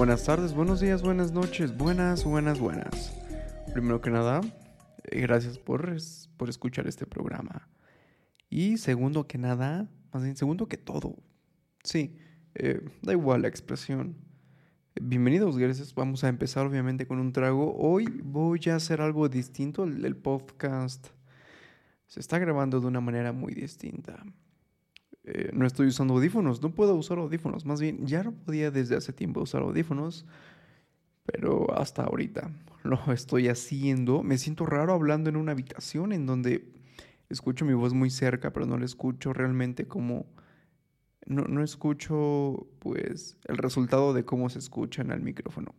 buenas tardes, buenos días, buenas noches, buenas, buenas, buenas. Primero que nada, eh, gracias por, por escuchar este programa. Y segundo que nada, más bien segundo que todo, sí, eh, da igual la expresión. Bienvenidos, gracias. Vamos a empezar obviamente con un trago. Hoy voy a hacer algo distinto. El, el podcast se está grabando de una manera muy distinta. Eh, no estoy usando audífonos, no puedo usar audífonos. Más bien, ya no podía desde hace tiempo usar audífonos, pero hasta ahorita lo estoy haciendo. Me siento raro hablando en una habitación en donde escucho mi voz muy cerca, pero no la escucho realmente como... No, no escucho, pues, el resultado de cómo se escucha en el micrófono.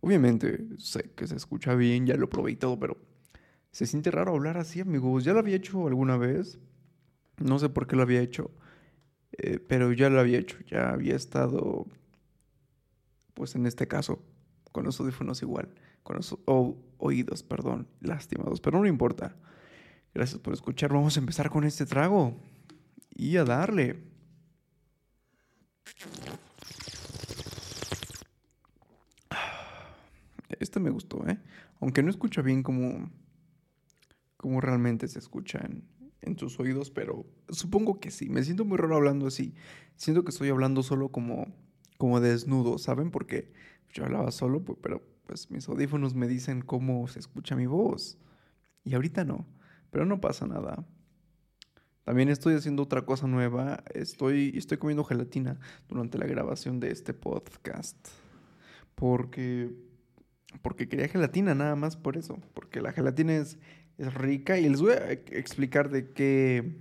Obviamente sé que se escucha bien, ya lo probé y todo, pero se siente raro hablar así, amigos. Ya lo había hecho alguna vez. No sé por qué lo había hecho. Eh, pero ya lo había hecho. Ya había estado, pues en este caso, con los audífonos igual. Con los oídos, perdón, lastimados. Pero no importa. Gracias por escuchar. Vamos a empezar con este trago. Y a darle. Este me gustó, ¿eh? Aunque no escucha bien como cómo realmente se escucha en, tus oídos, pero supongo que sí. Me siento muy raro hablando así. Siento que estoy hablando solo como, como desnudo, ¿saben? Porque yo hablaba solo, pero pues mis audífonos me dicen cómo se escucha mi voz. Y ahorita no, pero no pasa nada. También estoy haciendo otra cosa nueva. Estoy, estoy comiendo gelatina durante la grabación de este podcast. Porque, porque quería gelatina, nada más por eso. Porque la gelatina es, es rica y les voy a explicar de qué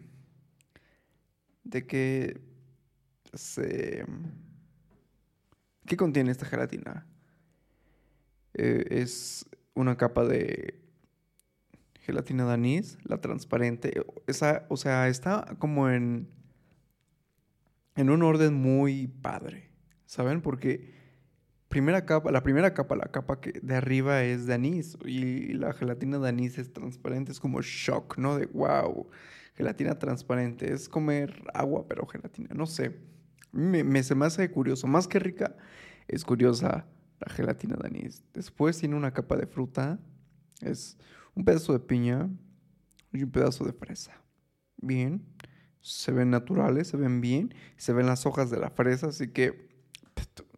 de qué se qué contiene esta gelatina. Eh, es una capa de gelatina de anís la transparente esa o sea está como en en un orden muy padre saben porque primera capa, la primera capa, la capa que de arriba es de anís y la gelatina de anís es transparente, es como shock, ¿no? De wow, gelatina transparente, es comer agua pero gelatina, no sé. Me, me se me hace curioso, más que rica, es curiosa la gelatina de anís. Después tiene una capa de fruta, es un pedazo de piña y un pedazo de fresa. Bien, se ven naturales, se ven bien, se ven las hojas de la fresa, así que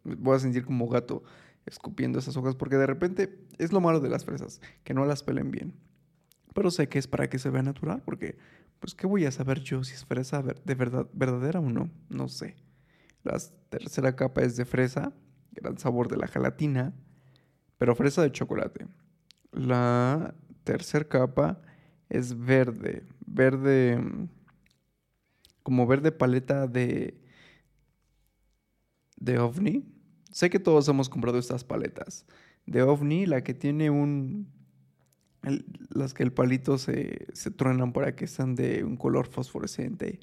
voy a sentir como gato escupiendo esas hojas porque de repente es lo malo de las fresas, que no las pelen bien. Pero sé que es para que se vea natural porque pues qué voy a saber yo si es fresa de verdad verdadera o no, no sé. La tercera capa es de fresa, gran sabor de la gelatina, pero fresa de chocolate. La tercera capa es verde, verde como verde paleta de de ovni. Sé que todos hemos comprado estas paletas. De ovni, la que tiene un... las que el palito se, se truenan para que están de un color fosforescente.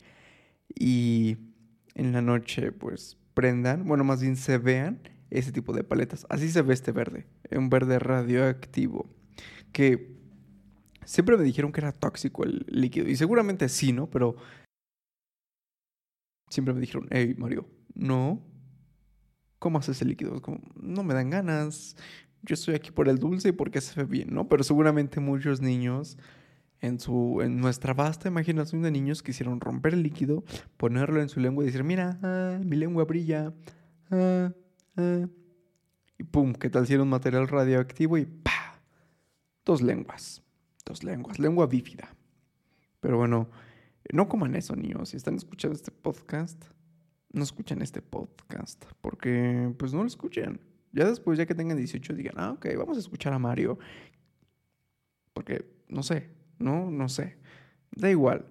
Y en la noche pues prendan, bueno, más bien se vean ese tipo de paletas. Así se ve este verde, un verde radioactivo. Que siempre me dijeron que era tóxico el líquido. Y seguramente sí, ¿no? Pero siempre me dijeron, hey Mario, no, ¿cómo haces el líquido? Como, no me dan ganas, yo estoy aquí por el dulce y porque se ve bien, ¿no? Pero seguramente muchos niños en, su, en nuestra vasta imaginación de niños quisieron romper el líquido, ponerlo en su lengua y decir, mira, ah, mi lengua brilla, ah, ah". y pum, ¿qué tal si era un material radioactivo y pa, dos lenguas, dos lenguas, lengua bífida. Pero bueno, no coman eso, niños. Si están escuchando este podcast, no escuchan este podcast, porque pues no lo escuchan. Ya después, ya que tengan 18, digan, ah, ok, vamos a escuchar a Mario. Porque, no sé, no, no sé. Da igual.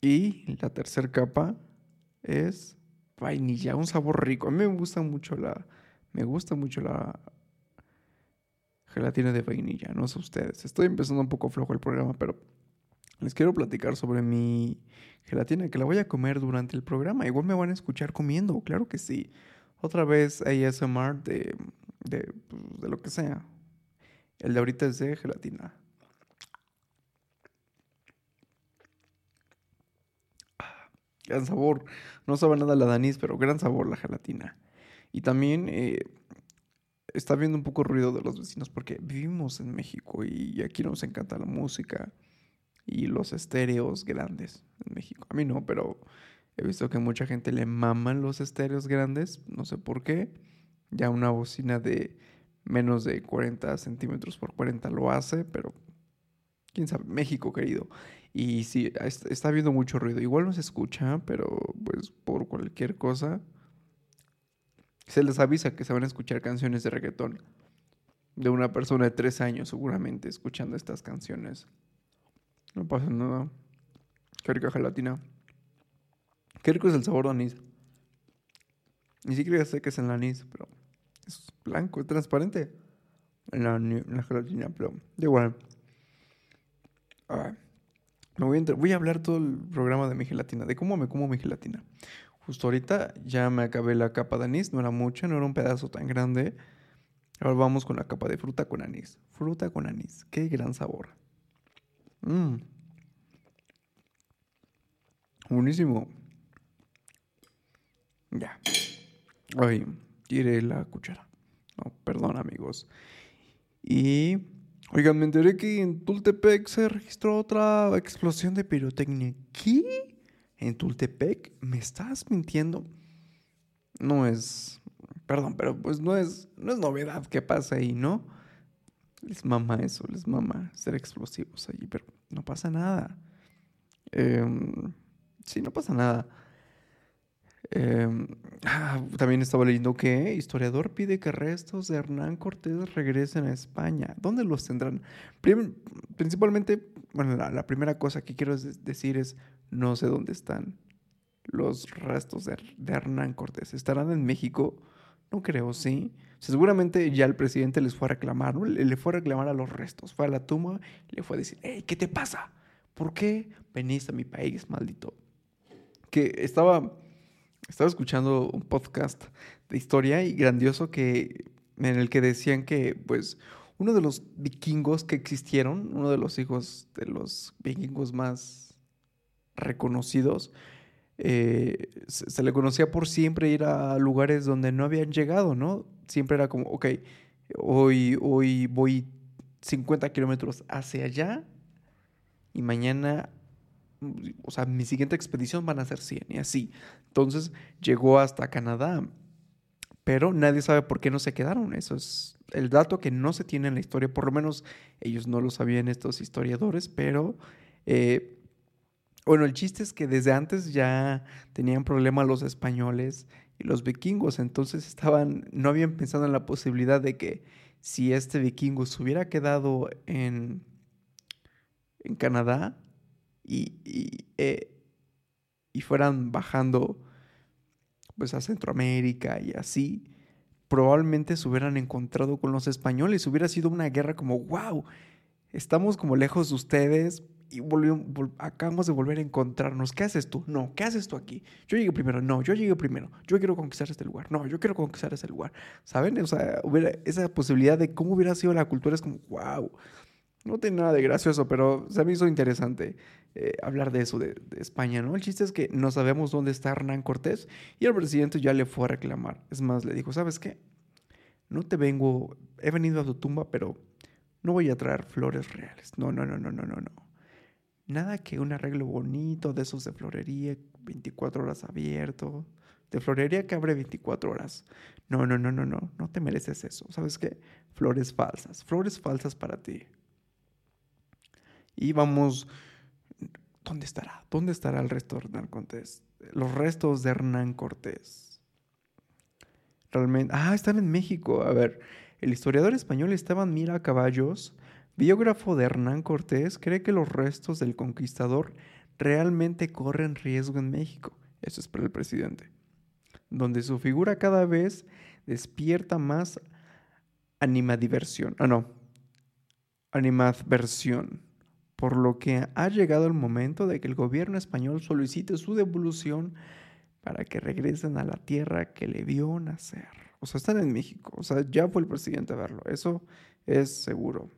y la tercera capa es vainilla, un sabor rico. A mí me gusta mucho la, me gusta mucho la gelatina de vainilla, no sé ustedes. Estoy empezando un poco flojo el programa, pero les quiero platicar sobre mi gelatina que la voy a comer durante el programa. Igual me van a escuchar comiendo, claro que sí. Otra vez ASMR de, de, pues, de lo que sea. El de ahorita es de gelatina. Gran sabor. No sabe nada la danís, pero gran sabor la gelatina. Y también eh, está viendo un poco ruido de los vecinos porque vivimos en México y aquí nos encanta la música y los estéreos grandes en México. A mí no, pero he visto que mucha gente le maman los estéreos grandes, no sé por qué. Ya una bocina de menos de 40 centímetros por 40 lo hace, pero quién sabe, México querido. Y sí, está habiendo mucho ruido. Igual no se escucha, pero pues por cualquier cosa se les avisa que se van a escuchar canciones de reggaetón. De una persona de tres años seguramente escuchando estas canciones. No pasa nada. Qué rica gelatina. Qué rico es el sabor de anís. Ni siquiera sé que es el anís, pero es blanco, es transparente. En la, gelatina, pero da igual. me voy a, voy a hablar todo el programa de mi gelatina, de cómo me como mi gelatina. Justo ahorita ya me acabé la capa de anís, no era mucha, no era un pedazo tan grande. Ahora vamos con la capa de fruta con anís. Fruta con anís, qué gran sabor. Mmm. Buenísimo. Ya. Ay, tiré la cuchara. No, perdón amigos. Y, oigan, me enteré que en Tultepec se registró otra explosión de pirotecnia. ¿Qué? en Tultepec, ¿me estás mintiendo? No es, perdón, pero pues no es, no es novedad que pasa ahí, ¿no? Les mama eso, les mama ser explosivos allí, pero no pasa nada. Em, sí, no pasa nada. Em, ah, también estaba leyendo que historiador pide que restos de Hernán Cortés regresen a España. ¿Dónde los tendrán? principalmente, bueno, la, primera cosa que quiero decir es, no sé dónde están los restos de, Hernán Cortés. ¿Estarán en México? No creo, sí. seguramente ya el presidente les fue a reclamar, ¿no? Le, fue a reclamar a los restos. Fue a la tumba le fue a decir, hey, ¿qué te pasa? ¿Por qué veniste a mi país, maldito? Que estaba, estaba escuchando un podcast de historia y grandioso que, en el que decían que, pues, uno de los vikingos que existieron, uno de los hijos de los vikingos más reconocidos, eh, se, le conocía por siempre ir a lugares donde no habían llegado, ¿no? Siempre era como, ok, hoy, hoy voy 50 kilómetros hacia allá y mañana, o sea, mi siguiente expedición van a ser 100 y así. Entonces llegó hasta Canadá, pero nadie sabe por qué no se quedaron. Eso es el dato que no se tiene en la historia, por lo menos ellos no lo sabían estos historiadores, pero... Eh, bueno, el chiste es que desde antes ya tenían problema los españoles y los vikingos, entonces estaban, no habían pensado en la posibilidad de que si este vikingo se hubiera quedado en, en Canadá y, y, eh, y fueran bajando pues a Centroamérica y así, probablemente se hubieran encontrado con los españoles, hubiera sido una guerra como, wow, estamos como lejos de ustedes, y acabamos de volver a encontrarnos. ¿Qué haces tú? No, ¿qué haces tú aquí? Yo llegué primero. No, yo llegué primero. Yo quiero conquistar este lugar. No, yo quiero conquistar este lugar. ¿Saben? O sea, hubiera esa posibilidad de cómo hubiera sido la cultura es como, wow. No tiene nada de gracioso, pero se me hizo interesante eh, hablar de eso, de, de, España, ¿no? El chiste es que no sabemos dónde está Hernán Cortés y el presidente ya le fue a reclamar. Es más, le dijo, ¿sabes qué? No te vengo, he venido a tu tumba, pero no voy a traer flores reales. No, no, no, no, no, no, no. Nada que un arreglo bonito de esos de florería, 24 horas abierto. De florería que abre 24 horas. No, no, no, no, no. No te mereces eso. ¿Sabes qué? Flores falsas. Flores falsas para ti. Y vamos. ¿Dónde estará? ¿Dónde estará el resto de Hernán Cortés? Los restos de Hernán Cortés. Realmente. Ah, están en México. A ver. El historiador español Esteban Mira Caballos biógrafo de Hernán Cortés, cree que los restos del conquistador realmente corren riesgo en México. Eso es para el presidente. Donde su figura cada vez despierta más animadiversión. Ah, no. Animadversión. Por lo que ha llegado el momento de que el gobierno español solicite su devolución para que regresen a la tierra que le vio nacer. O sea, están en México. O sea, ya fue el presidente a verlo. Eso es seguro.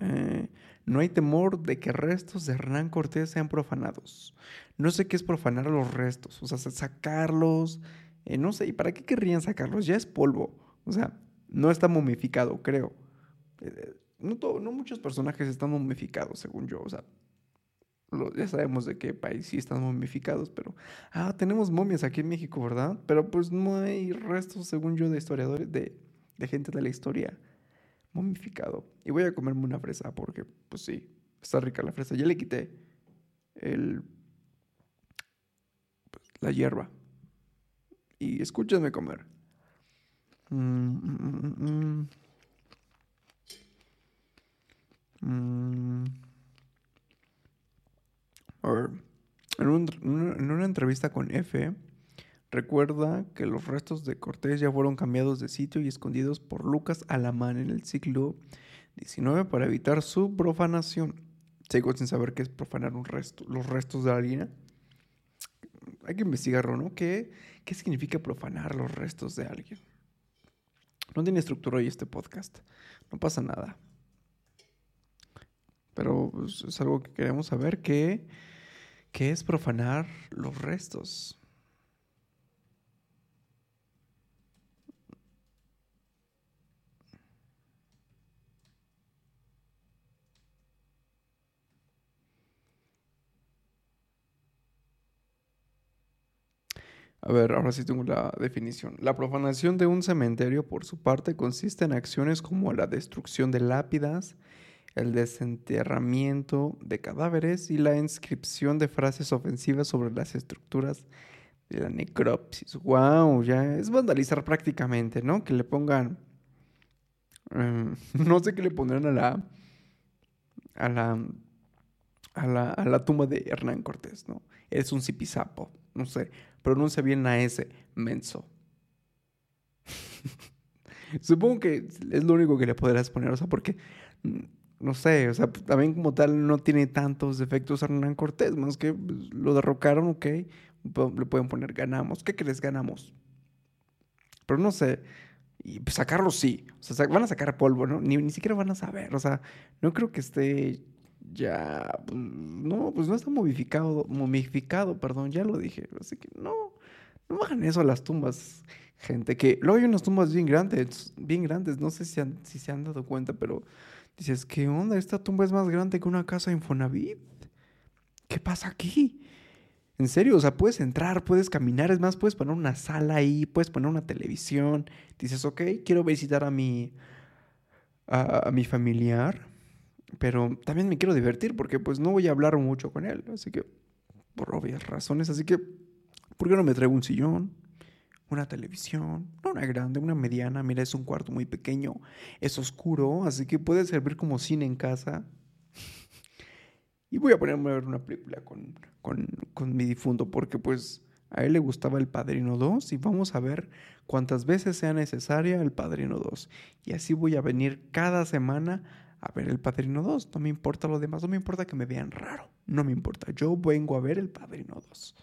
Eh, no hay temor de que restos de Hernán Cortés sean profanados. No sé qué es profanar los restos, o sea, sacarlos, Eh, no sé, ¿y para qué querrían sacarlos? Ya es polvo. O sea, no está momificado, creo. Eh, no, muchos personajes están momificados, según yo. O sea, ya sabemos de qué país sí están momificados, pero... Ah, tenemos momias aquí en México, ¿verdad? Pero pues no hay restos, según yo, de historiadores, de gente de la historia momificado. Y voy a comerme una fresa porque, pues sí, está rica la fresa. Ya le quité el, pues, la hierba. Y escúchenme comer. Mm, mm, mm, en, en, una entrevista con F, recuerda que los restos de Cortés ya fueron cambiados de sitio y escondidos por Lucas Alamán en el siglo XIX para evitar su profanación. Sigo sin saber qué es profanar un resto, los restos de alguien. Hay que investigarlo, ¿no? ¿Qué, ¿Qué significa profanar los restos de alguien? No tiene estructura hoy este podcast. No pasa nada. Pero pues, es algo que queremos saber. ¿Qué, ¿Qué es profanar los restos? A ver, ahora sí tengo la definición. La profanación de un cementerio, por su parte, consiste en acciones como la destrucción de lápidas, el desenterramiento de cadáveres y la inscripción de frases ofensivas sobre las estructuras de la necropsis. ¡Wow! Ya es vandalizar prácticamente, ¿no? Que le pongan. Em, no sé qué le pondrán a la. A la. A la, a la tumba de Hernán Cortés, ¿no? Es un zipizapo, no sé pronuncia bien la S, menso. Supongo que es lo único que le podrás poner, o sea, porque, mm, no sé, o sea, también como tal no tiene tantos defectos Hernán Cortés, más que pues, lo derrocaron, ok, le pueden poner ganamos. ¿Qué crees? Ganamos. Pero no sé, y pues, sacarlo sí, o sea, van a sacar polvo, ¿no? Ni, ni siquiera van a saber, o sea, no creo que esté ya, pues, no, pues no está momificado, momificado, perdón, ya lo dije. Así que no, no hagan eso a las tumbas, gente. Que luego hay unas tumbas bien grandes, bien grandes, no sé si, si se han dado cuenta, pero dices, ¿qué onda? Esta tumba es más grande que una casa Infonavit. ¿Qué pasa aquí? En serio, o sea, puedes entrar, puedes caminar, es más, puedes poner una sala ahí, puedes poner una televisión. Dices, ok, quiero visitar a mi, a mi familiar pero también me quiero divertir porque pues no voy a hablar mucho con él. Así que, por obvias razones. Así que, ¿por qué no me traigo un sillón? Una televisión, no una grande, una mediana. Mira, es un cuarto muy pequeño, es oscuro, así que puede servir como cine en casa. y voy a ponerme a ver una película con, con, con mi difunto porque pues a él le gustaba El Padrino 2 y vamos a ver cuántas veces sea necesaria El Padrino 2. Y así voy a venir cada semana a ver el Padrino 2. No me importa lo demás, no me importa que me vean raro. No me importa. Yo vengo a ver el Padrino 2.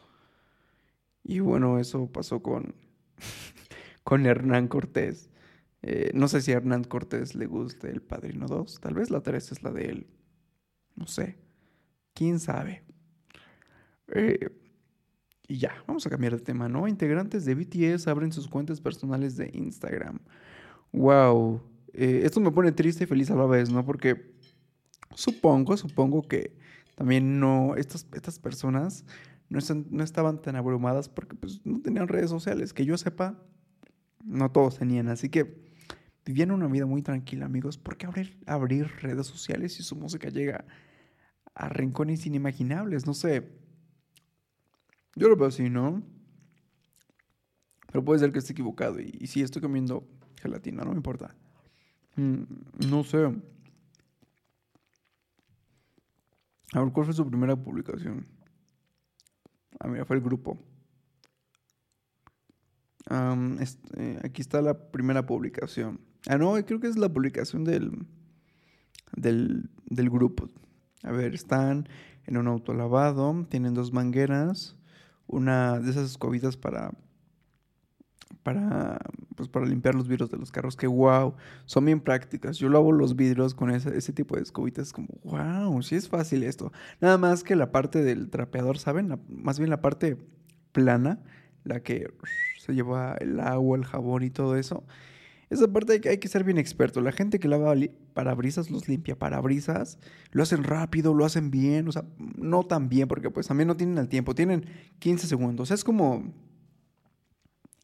Y bueno, eso pasó con, con Hernán Cortés. Eh, no sé si a Hernán Cortés le guste el Padrino 2. Tal vez la 3 es la de él. No sé. ¿Quién sabe? Eh, y ya, vamos a cambiar de tema, ¿no? Integrantes de BTS abren sus cuentas personales de Instagram. ¡Wow! Eh, esto me pone triste y feliz a la vez, ¿no? Porque supongo, supongo que también no, estas, estas personas no, estaban tan abrumadas porque pues no tenían redes sociales. Que yo sepa, no todos tenían. Así que vivían una vida muy tranquila, amigos. ¿Por qué abrir, abrir redes sociales si su música llega a rincones inimaginables? No sé. Yo lo veo así, ¿no? Pero puede ser que esté equivocado. Y, y si estoy comiendo gelatina, no me importa. Mm, no sé. A ver, ¿cuál fue su primera publicación? Ah, mira, fue el grupo. este, aquí está la primera publicación. Ah, no, creo que es la publicación del, del, del grupo. A ver, están en un auto lavado, tienen dos mangueras, una de esas escobitas para para, pues, para limpiar los vidrios de los carros, que wow, son bien prácticas. Yo lavo los vidrios con ese, ese tipo de escobitas, como wow, sí es fácil esto. Nada más que la parte del trapeador, ¿saben? más bien la parte plana, la que se lleva el agua, el jabón y todo eso. Esa parte hay que, hay que ser bien experto. La gente que lava parabrisas los limpia parabrisas, lo hacen rápido, lo hacen bien, o sea, no tan bien porque pues también no tienen el tiempo, tienen 15 segundos. Es como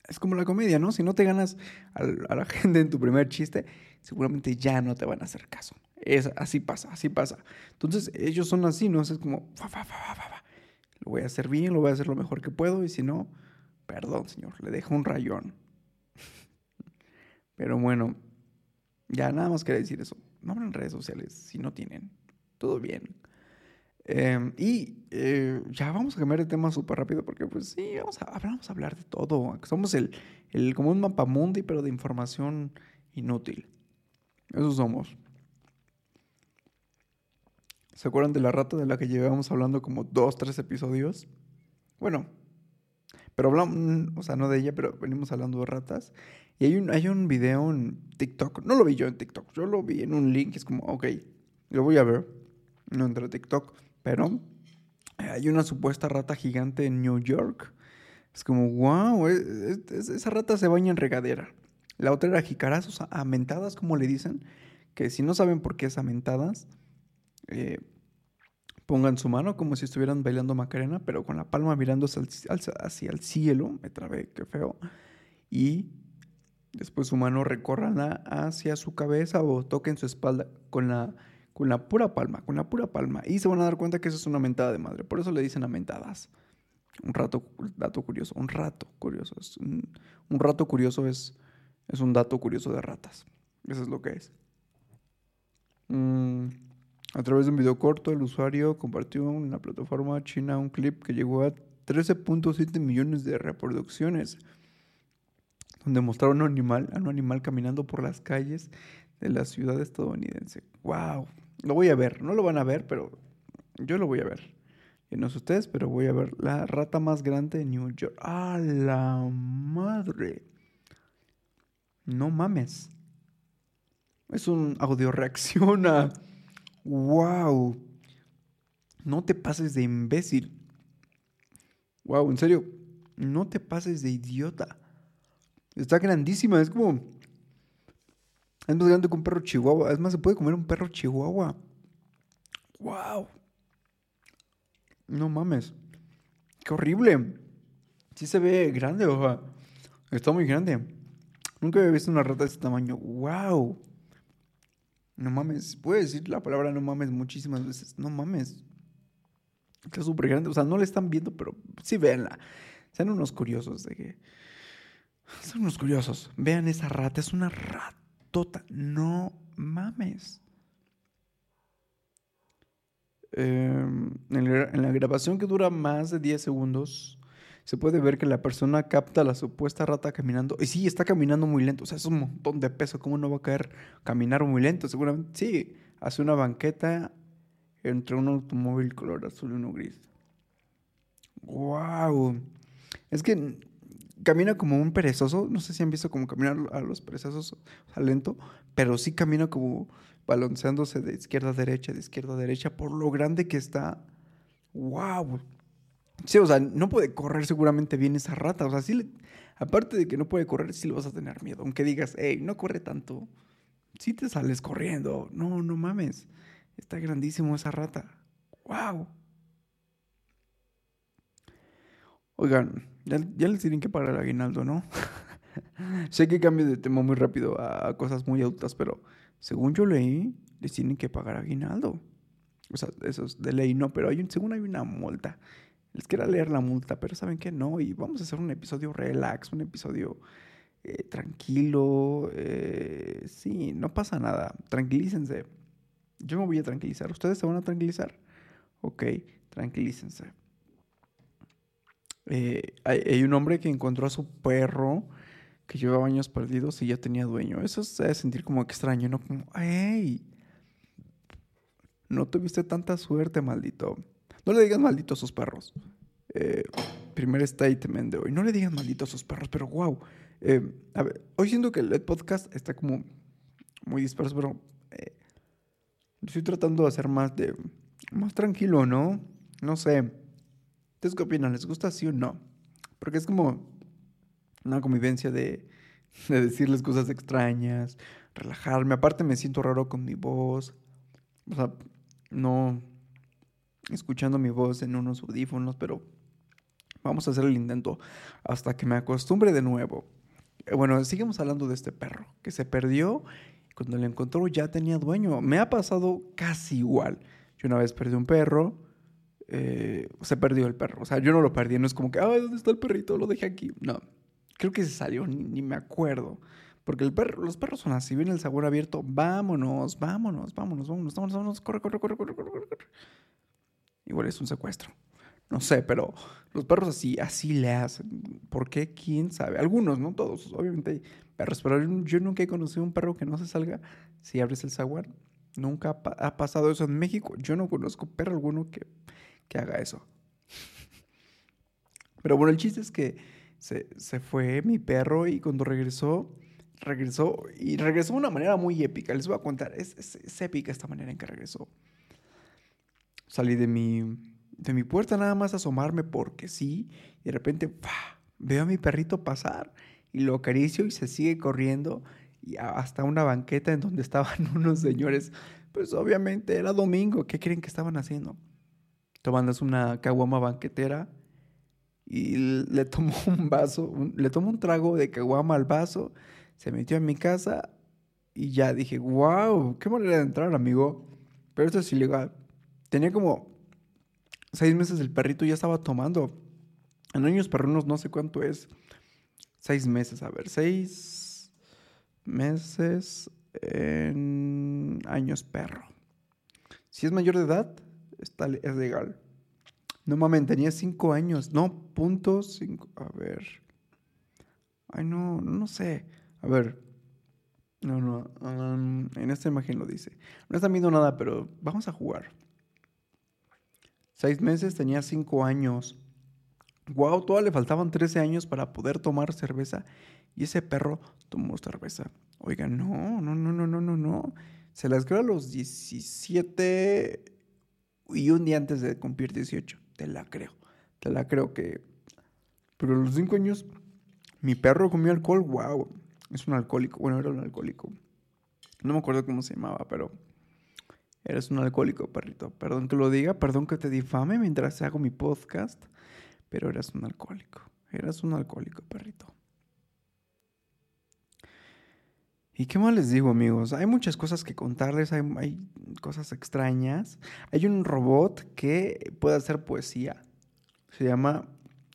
es como la comedia, ¿no? Si no te ganas a, la gente en tu primer chiste, seguramente ya no te van a hacer caso. Es, así pasa, así pasa. Entonces, ellos son así, ¿no? Es como, fa, fa, fa, lo voy a hacer bien, lo voy a hacer lo mejor que puedo, y si no, perdón, señor, le dejo un rayón. Pero bueno, ya nada más quería decir eso. No abran redes sociales si no tienen. Todo bien. Em, y eh, ya vamos a cambiar de tema súper rápido porque pues sí, vamos a, vamos a hablar de todo. Somos el, el, como un mapamundi, pero de información inútil. Eso somos. ¿Se acuerdan de la rata de la que llevábamos hablando como dos, tres episodios? Bueno, pero hablamos, mm, o sea, no de ella, pero venimos hablando de ratas. Y hay un, hay un video en TikTok, no lo vi yo en TikTok, yo lo vi en un link, es como, ok, lo voy a ver, no entré a TikTok, pero hay una supuesta rata gigante en New York. Es como, wow, esa rata se baña en regadera. La otra era jicarazos, amentadas, como le dicen, que si no saben por qué es amentadas, eh, pongan su mano como si estuvieran bailando Macarena, pero con la palma mirando hacia el, cielo, me trabé, qué feo, y después su mano recórranla hacia su cabeza o toquen su espalda con la, con la pura palma, con la pura palma, y se van a dar cuenta que eso es una mentada de madre, por eso le dicen amentadas. Un rato, dato curioso, un rato curioso, es un, rato curioso es, es un dato curioso de ratas, eso es lo que es. Mmm... A través de un video corto, el usuario compartió en la plataforma china un clip que llegó a 13.7 millones de reproducciones, donde mostraba un animal, a un animal caminando por las calles de la ciudad estadounidense. ¡Wow! Lo voy a ver, no lo van a ver, pero yo lo voy a ver. Y no sé ustedes, pero voy a ver la rata más grande de New York. ¡Ah, la madre! No mames. Es un audio reacciona. ¡Wow! No te pases de imbécil. ¡Wow! En serio, no te pases de idiota. Está grandísima, es como. Es más grande que un perro chihuahua. Es más, se puede comer un perro chihuahua. ¡Wow! No mames. ¡Qué horrible! Sí se ve grande, o Está muy grande. Nunca había visto una rata de este tamaño. ¡Wow! No mames, puede decir la palabra no mames muchísimas veces. No mames. Está súper grande. O sea, no le están viendo, pero sí véanla. Sean unos curiosos de que. Son unos curiosos. Vean esa rata. Es una ratota. No mames. Em, en la grabación que dura más de 10 segundos, se puede ver que la persona capta la supuesta rata caminando. Y sí, está caminando muy lento. O sea, es un montón de peso. ¿Cómo no va a caer caminar muy lento? Seguramente sí. Hace una banqueta entre un automóvil color azul y uno gris. ¡Wow! Es que camina como un perezoso. No sé si han visto cómo caminar a los perezosos o sea, lento. Pero sí camina como balanceándose de izquierda a derecha, de izquierda a derecha, por lo grande que está. ¡Wow! Sí, o sea, no puede correr seguramente bien esa rata. O sea, sí, aparte de que no puede correr, sí le vas a tener miedo. Aunque digas, hey, no corre tanto. Sí te sales corriendo. No, no mames. Está grandísimo esa rata. ¡Wow! Oigan, ya, les tienen que pagar el aguinaldo, ¿no? sé que cambio de tema muy rápido a cosas muy adultas, pero según yo leí, les tienen que pagar aguinaldo. O sea, eso es de ley, no, pero hay un, según hay una multa les quiera leer la multa, pero ¿saben qué? No, y vamos a hacer un episodio relax, un episodio eh, tranquilo. Eh, sí, no pasa nada, tranquilícense. Yo me voy a tranquilizar. ¿Ustedes se van a tranquilizar? Ok, tranquilícense. Eh, hay, un hombre que encontró a su perro que llevaba años perdidos y ya tenía dueño. Eso se debe sentir como extraño, ¿no? Como, ¡ay! No tuviste tanta suerte, maldito. No le digan maldito a sus perros. Eh, primer statement de hoy. No le digan maldito a sus perros, pero wow. Eh, a ver, hoy siento que el podcast está como muy disperso, pero eh, estoy tratando de hacer más de más tranquilo, ¿no? No sé. ¿Ustedes qué opinan? ¿Les gusta sí o no? Porque es como una convivencia de, de decirles cosas extrañas, relajarme. Aparte me siento raro con mi voz. O sea, no escuchando mi voz en unos audífonos, pero vamos a hacer el intento hasta que me acostumbre de nuevo. Eh, bueno, seguimos hablando de este perro que se perdió. Cuando lo encontró ya tenía dueño. Me ha pasado casi igual. Yo una vez perdí un perro. Eh, se perdió el perro. O sea, yo no lo perdí. No es como que, ay, ¿dónde está el perrito? Lo dejé aquí. No. Creo que se salió, ni, me acuerdo. Porque el perro, los perros son así, ven el sabor abierto, vámonos, vámonos, vámonos, vámonos, vámonos, vámonos, corre, corre, corre, corre, corre, corre. Igual es un secuestro. No sé, pero los perros así, así le hacen. ¿Por qué? ¿Quién sabe? Algunos, no todos. Obviamente hay perros, pero yo nunca he conocido un perro que no se salga si abres el zaguán. Nunca ha, pasado eso en México. Yo no conozco perro alguno que, que haga eso. Pero bueno, el chiste es que se, se, fue mi perro y cuando regresó, regresó y regresó de una manera muy épica. Les voy a contar, es, es, épica esta manera en que regresó. Salí de mi, de mi puerta nada más a asomarme porque sí, y de repente veo a mi perrito pasar y lo acaricio y se sigue corriendo y hasta una banqueta en donde estaban unos señores. Pues obviamente era domingo, ¿qué creen que estaban haciendo? Tomándose una caguama banquetera y le tomó un vaso, le tomó un trago de caguama al vaso, se metió en mi casa y ya dije, wow, qué manera de entrar, amigo. Pero esto es ilegal. Tenía como seis meses el perrito ya estaba tomando. En años perrunos no sé cuánto es. Seis meses, a ver, seis meses en años perro. Si es mayor de edad, está, es legal. No mames, tenía cinco años. No, punto cinco. A ver. Ay, no, no sé. A ver. No, no. Um, en esta imagen lo dice. No está viendo nada, pero vamos a jugar. Seis meses, tenía cinco años. Wow, todavía le faltaban 13 años para poder tomar cerveza. Y ese perro tomó cerveza. Oiga, no, no, no, no, no, no, no. Se las creo a los 17 y un día antes de cumplir 18. Te la creo. Te la creo que... Pero a los cinco años, mi perro comió alcohol. Wow, es un alcohólico. Bueno, era un alcohólico. No me acuerdo cómo se llamaba, pero Eres un alcohólico, perrito. Perdón que lo diga, perdón que te difame mientras hago mi podcast, pero eres un alcohólico. Eres un alcohólico, perrito. ¿Y qué más les digo, amigos? Hay muchas cosas que contarles, hay, cosas extrañas. Hay un robot que puede hacer poesía. Se llama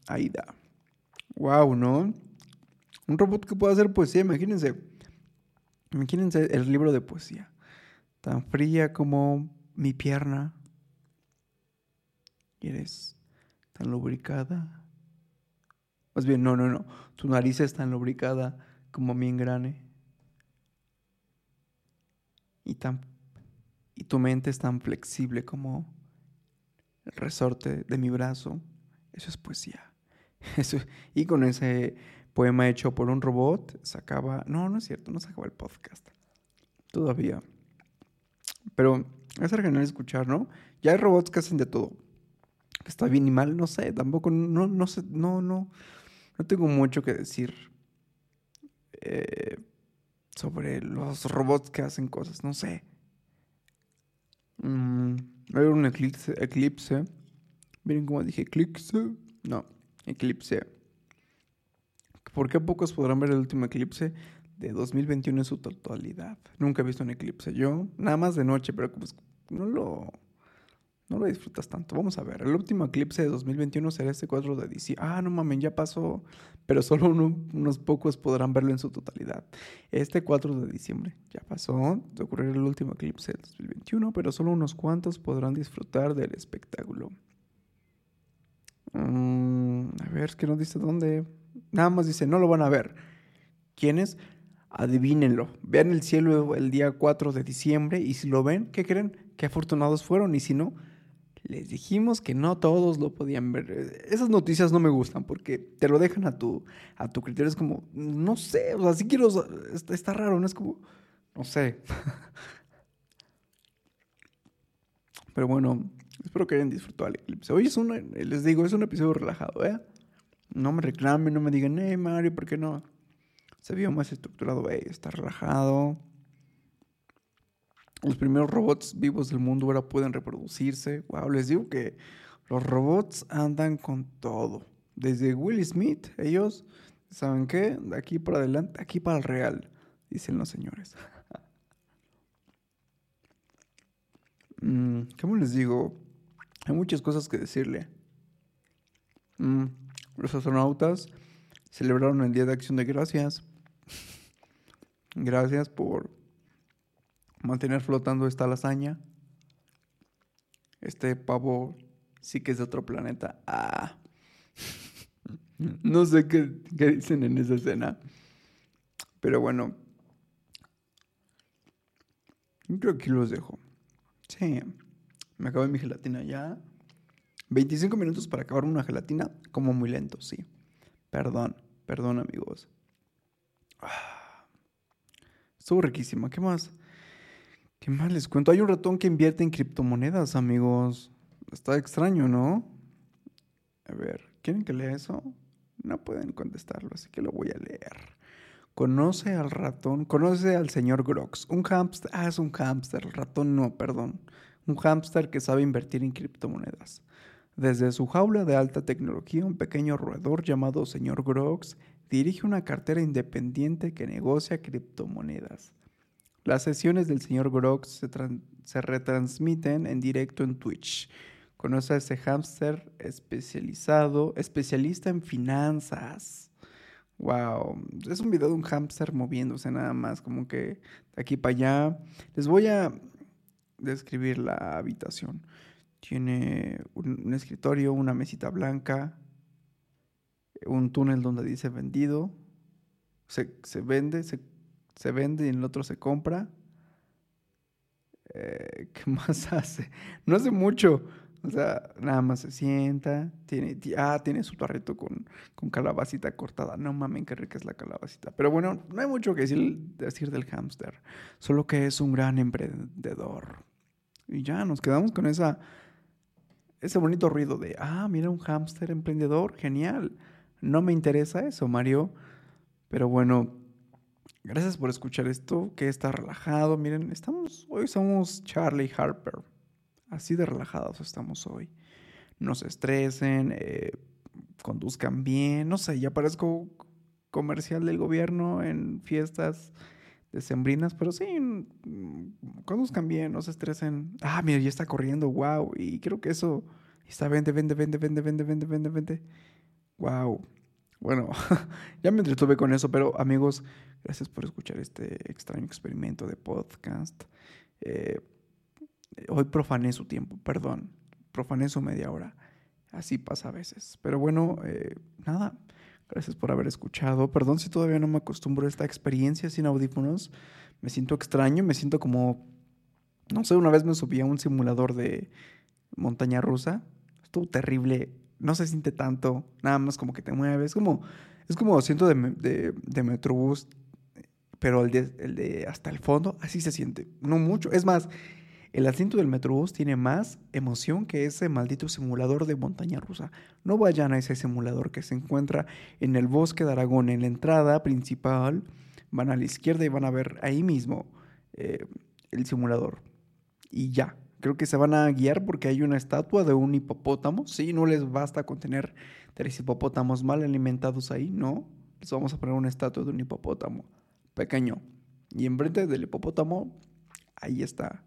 Aida. Wow, ¿no? Un robot que puede hacer poesía, imagínense. Imagínense el libro de poesía tan fría como mi pierna. Y eres tan lubricada. Más bien, no, no, no. Tu nariz es tan lubricada como mi engrane. Y, tan, y tu mente es tan flexible como el resorte de mi brazo. Eso es poesía. Eso, y con ese poema hecho por un robot, se acaba. No, no es cierto, no se acaba el podcast. Todavía. Pero es genial escuchar, ¿no? Ya hay robots que hacen de todo. Está bien y mal, no sé, tampoco, no, no no, no, no tengo mucho que decir eh, sobre los robots que hacen cosas, no sé. Mm, hay un eclipse, eclipse. Miren cómo dije eclipse. No, eclipse. ¿Por qué pocos podrán ver el último eclipse? de 2021 en su totalidad. Nunca he visto un eclipse. Yo, nada más de noche, pero pues no lo, no lo disfrutas tanto. Vamos a ver. El último eclipse de 2021 será este 4 de diciembre. Ah, no mames, ya pasó. Pero solo unos pocos podrán verlo en su totalidad. Este 4 de diciembre ya pasó de ocurrir el último eclipse de 2021, pero solo unos cuantos podrán disfrutar del espectáculo. Mm, a ver, es que no dice dónde. Nada más dice, no lo van a ver. ¿Quiénes? adivínenlo. Vean el cielo el día 4 de diciembre y si lo ven, ¿qué creen? Qué afortunados fueron y si no, les dijimos que no todos lo podían ver. Esas noticias no me gustan porque te lo dejan a tu, a tu criterio. Es como, no sé, o sea, si quiero, está, raro, no es como, no sé. Pero bueno, espero que hayan disfrutado el eclipse. Hoy es un, les digo, es un episodio relajado, ¿eh? No me reclamen, no me digan, hey Mario, ¿por qué no? Se vio más estructurado, hey, está relajado. Los primeros robots vivos del mundo ahora pueden reproducirse. Wow, les digo que los robots andan con todo. Desde Will Smith, ellos, ¿saben qué? De aquí para adelante, aquí para el real, dicen los señores. Mm, ¿Cómo les digo? Hay muchas cosas que decirle. Mm, los astronautas celebraron el Día de Acción de Gracias. Gracias por mantener flotando esta lasaña. Este pavo sí que es de otro planeta. Ah. no sé qué, qué dicen en esa escena. Pero bueno. Yo aquí los dejo. Sí. Me acabé mi gelatina ya. 25 minutos para acabar una gelatina, como muy lento, sí. Perdón, perdón amigos. Ah, estuvo riquísima. ¿Qué más? ¿Qué más les cuento? Hay un ratón que invierte en criptomonedas, amigos. Está extraño, ¿no? A ver, ¿quieren que lea eso? No pueden contestarlo, así que lo voy a leer. Conoce al ratón, conoce al señor Grox. Un hámster, ah, es un hámster, el ratón no, perdón. Un hámster que sabe invertir en criptomonedas. Desde su jaula de alta tecnología, un pequeño roedor llamado señor Grox dirige una cartera independiente que negocia criptomonedas. Las sesiones del señor Grox se, se retransmiten en directo en Twitch. Conoce a ese hámster especializado, especialista en finanzas. Wow, es un video de un hámster moviéndose nada más, como que de aquí para allá. Les voy a describir la habitación. Tiene un, escritorio, una mesita blanca, un túnel donde dice vendido. Se, vende, se, se, vende y en el otro se compra. Eh, ¿Qué más hace? No hace mucho. O sea, nada más se sienta. Tiene, ah, tiene su tarrito con, con calabacita cortada. No mames, qué rica es la calabacita. Pero bueno, no hay mucho que decir, decir del hámster. Solo que es un gran emprendedor. Y ya nos quedamos con esa ese bonito ruido de, ah, mira un hámster emprendedor, genial. No me interesa eso, Mario. Pero bueno, gracias por escuchar esto, que está relajado. Miren, estamos, hoy somos Charlie Harper. Así de relajados estamos hoy. No se estresen, eh, conduzcan bien. No sé, ya parezco comercial del gobierno en fiestas decembrinas, pero sí, conduzcan bien, no se estresen. Ah, mira, ya está corriendo, wow. Y creo que eso está, vende, vende, vende, vende, vende, vende, vende, vende. Wow. Bueno, ya me entretuve con eso, pero amigos, gracias por escuchar este extraño experimento de podcast. Eh, hoy profané su tiempo, perdón, profané su media hora. Así pasa a veces. Pero bueno, eh, nada. Gracias por haber escuchado. Perdón si todavía no me acostumbro a esta experiencia sin audífonos. Me siento extraño, me siento como... No sé, una vez me subí a un simulador de montaña rusa. Estuvo terrible. No se siente tanto. Nada más como que te mueves. Es como, es como siento de, de, de Metrobús, pero el de, el de hasta el fondo, así se siente. No mucho. Es más, el asiento del Metrobús tiene más emoción que ese maldito simulador de montaña rusa. No vayan a ese simulador que se encuentra en el bosque de Aragón, en la entrada principal. Van a la izquierda y van a ver ahí mismo eh, el simulador. Y ya, creo que se van a guiar porque hay una estatua de un hipopótamo. Sí, no les basta con tener tres hipopótamos mal alimentados ahí, no. Les vamos a poner una estatua de un hipopótamo pequeño. Y enfrente del hipopótamo, ahí está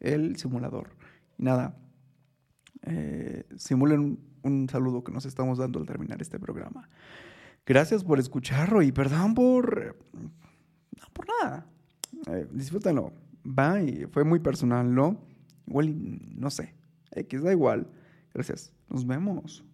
el simulador. Y nada, eh, simulen un, saludo que nos estamos dando al terminar este programa. Gracias por escucharlo y perdón por... No, por nada. Eh, disfrútenlo. Bye. Fue muy personal, ¿no? Igual, no sé. X, da igual. Gracias. Nos vemos.